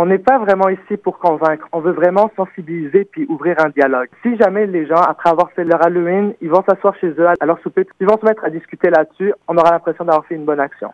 On n'est pas vraiment ici pour convaincre. On veut vraiment sensibiliser puis ouvrir un dialogue. Si jamais les gens, après avoir fait leur Halloween, ils vont s'asseoir chez eux à leur souper, ils vont se mettre à discuter là-dessus, on aura l'impression d'avoir fait une bonne action.